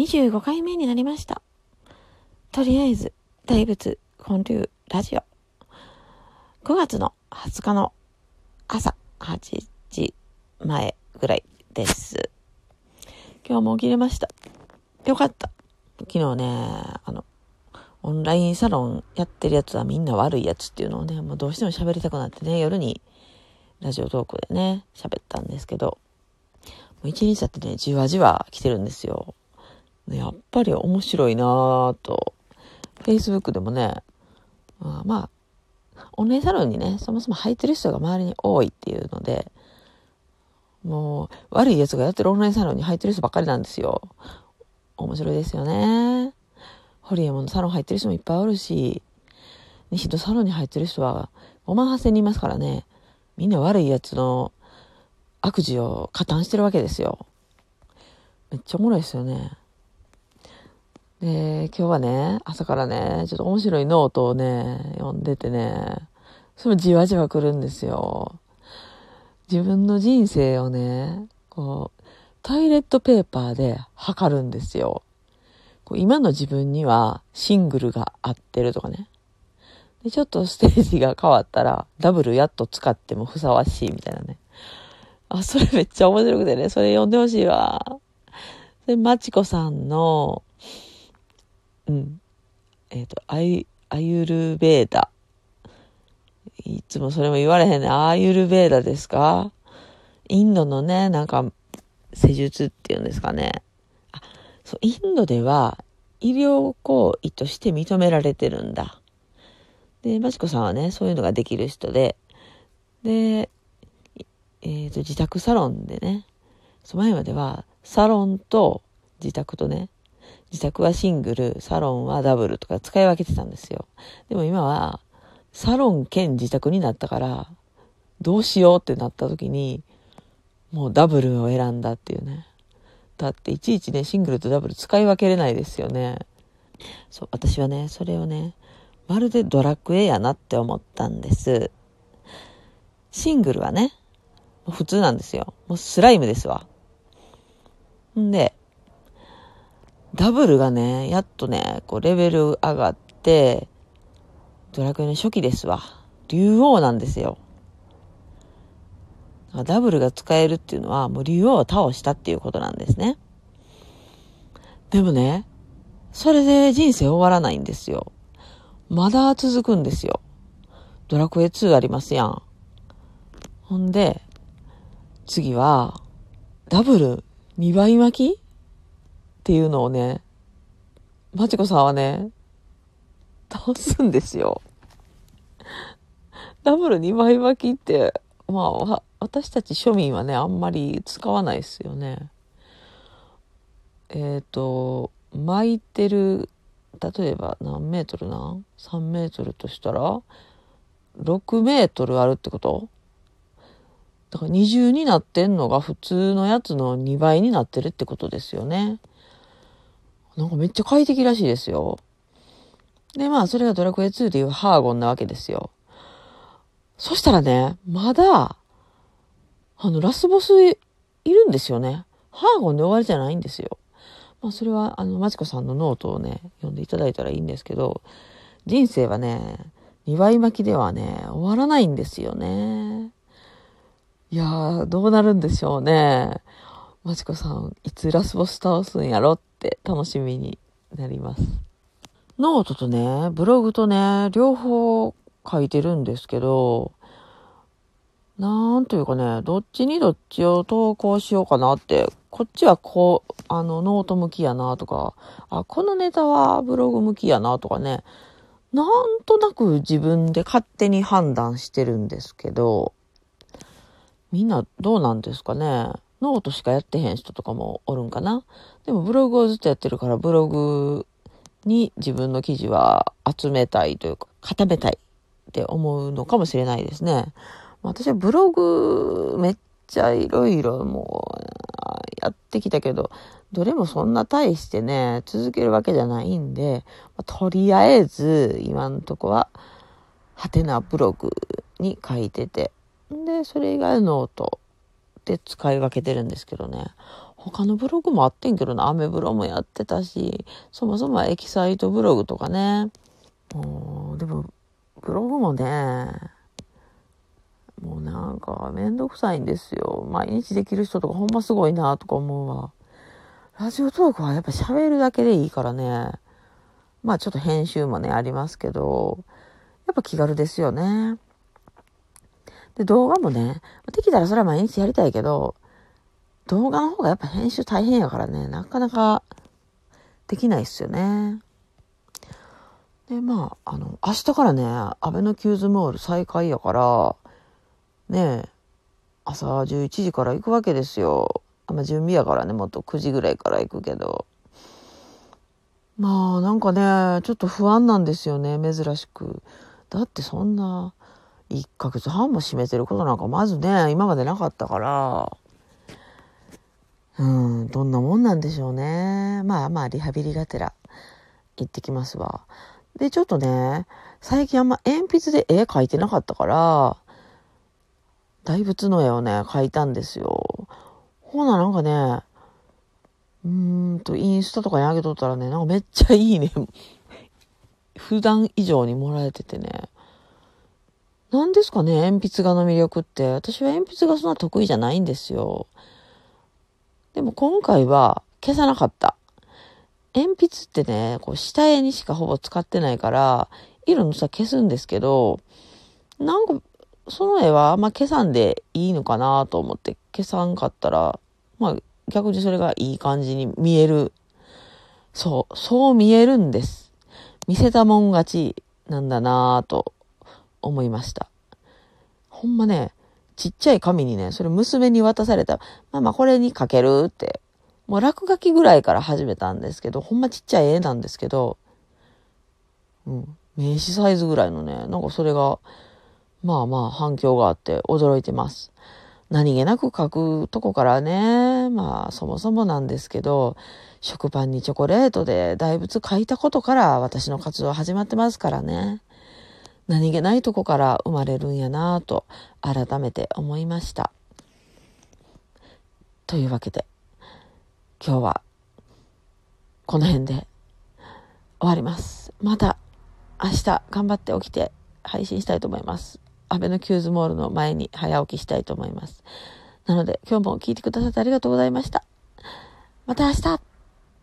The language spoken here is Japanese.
25回目になりました。とりあえず、大仏本流ラジオ。5月の20日の朝8時前ぐらいです。今日も起きれました。よかった。昨日ね、あの、オンラインサロンやってるやつはみんな悪いやつっていうのをね、もうどうしても喋りたくなってね、夜にラジオトークでね、喋ったんですけど、もう一日だってね、じわじわ来てるんですよ。やっぱり面白いなぁと。Facebook でもね、まあ、まあ、オンラインサロンにね、そもそも入ってる人が周りに多いっていうので、もう、悪い奴がやってるオンラインサロンに入ってる人ばっかりなんですよ。面白いですよね。ホリエモンのサロン入ってる人もいっぱいおるし、西のサロンに入ってる人は5万8000人いますからね、みんな悪い奴の悪事を加担してるわけですよ。めっちゃおもろいですよね。で、今日はね、朝からね、ちょっと面白いノートをね、読んでてね、それもじわじわ来るんですよ。自分の人生をね、こう、トイレットペーパーで測るんですよ。こう今の自分にはシングルが合ってるとかね。で、ちょっとステージが変わったら、ダブルやっと使ってもふさわしいみたいなね。あ、それめっちゃ面白くてね、それ読んでほしいわ。で、まちこさんの、うん。えっ、と、アイ、アユルベーダ。いつもそれも言われへんね。アユルベーダですか？インドのね、なんか、施術っていうんですかね。あ、そう、インドでは医療行為として認められてるんだ。で、まちこさんはね、そういうのができる人で、で、えっ、と、自宅サロンでね、その前までは、サロンと自宅とね、自宅はシングル、サロンはダブルとか使い分けてたんですよ。でも今は、サロン兼自宅になったから、どうしようってなった時に、もうダブルを選んだっていうね。だっていちいちね、シングルとダブル使い分けれないですよね。そう、私はね、それをね、まるでドラクエやなって思ったんです。シングルはね、普通なんですよ。もうスライムですわ。んで、ダブルがね、やっとね、こうレベル上がって、ドラクエの初期ですわ。竜王なんですよ。ダブルが使えるっていうのは、もう竜王を倒したっていうことなんですね。でもね、それで人生終わらないんですよ。まだ続くんですよ。ドラクエ2ありますやん。ほんで、次は、ダブル2倍巻きっていうのをね、まちこさんはね、倒すんですよ。ダブル2倍巻きって、まあ、私たち庶民はね、あんまり使わないですよね。えっ、と、巻いてる、例えば何メートルな ?3 メートルとしたら、6メートルあるってこと？だから二重になってんのが普通のやつの2倍になってるってことですよね。なんかめっちゃ快適らしいですよ。で、まあ、それがドラクエ2でいうハーゴンなわけですよ。そしたらね、まだ、あの、ラスボスいるんですよね。ハーゴンで終わりじゃないんですよ。まあ、それは、あの、マチコさんのノートをね、読んでいただいたらいいんですけど、人生はね、二倍巻きではね、終わらないんですよね。いやー、どうなるんでしょうね。マチコさん、いつラスボス倒すんやろって楽しみになります。ノートとね、ブログとね、両方書いてるんですけど、なんというかね、どっちにどっちを投稿しようかなって、こっちはこう、あの、ノート向きやなとか、あ、このネタはブログ向きやなとかね、なんとなく自分で勝手に判断してるんですけど、みんなどうなんですかね？ノートしかやってへん人とかもおるんかなでもブログをずっとやってるから、ブログに自分の記事は集めたいというか、固めたいって思うのかもしれないですね。私はブログめっちゃいろいろもうやってきたけど、どれもそんな大してね、続けるわけじゃないんで、とりあえず今のとこは、ハテナブログに書いてて、で、それ以外のノートで使い分けてるんですけどね、他のブログもあってんけどな、アメブロもやってたし、そもそもエキサイトブログとかね。もう、でも、ブログもね、もうなんかめんどくさいんですよ。毎日できる人とかほんますごいなとか思うわ。ラジオトークはやっぱ喋るだけでいいからね。まあちょっと編集もね、ありますけど、やっぱ気軽ですよね。で、動画もね、できたらそれは毎日やりたいけど、動画の方がやっぱ編集大変やからね、なかなかできないっすよね。で、まあ、あの、明日からね、アベノキューズモール再開やから、ね朝11時から行くわけですよ。あま、準備やからね、もっと9時ぐらいから行くけど。まあ、なんかね、ちょっと不安なんですよね、珍しく。だってそんな、1ヶ月半も閉めてることなんかまずね、今までなかったから、うん、どんなもんなんでしょうね。まあまあ、リハビリがてら行ってきますわ。で、ちょっとね、最近あんま鉛筆で絵描いてなかったから、大仏の絵をね、描いたんですよ。ほな、なんかね、うんと、インスタとかに上げとったらね、なんかめっちゃいいね。普段以上にもらえててね。何ですかね、鉛筆画の魅力って。私は鉛筆がそんな得意じゃないんですよ。でも今回は消さなかった。鉛筆ってね、こう下絵にしかほぼ使ってないから、色のさ消すんですけど、なんか、その絵はあんま消さんでいいのかなと思って消さんかったら、まあ逆にそれがいい感じに見える。そう、そう見えるんです。見せたもん勝ちなんだなぁと思いました。ほんまね、ちっちゃい紙にね、それ娘に渡された。まあまあこれに書けるって。もう落書きぐらいから始めたんですけど、ほんまちっちゃい絵なんですけど、うん、名刺サイズぐらいのね、なんかそれが、まあまあ反響があって驚いてます。何気なく書くとこからね、まあそもそもなんですけど、食パンにチョコレートで大仏書いたことから私の活動始まってますからね。何気ないとこから生まれるんやなぁと改めて思いました。というわけで、今日はこの辺で終わります。また明日頑張って起きて配信したいと思います。アベノキューズモールの前に早起きしたいと思います。なので今日も聞いてくださってありがとうございました。また明日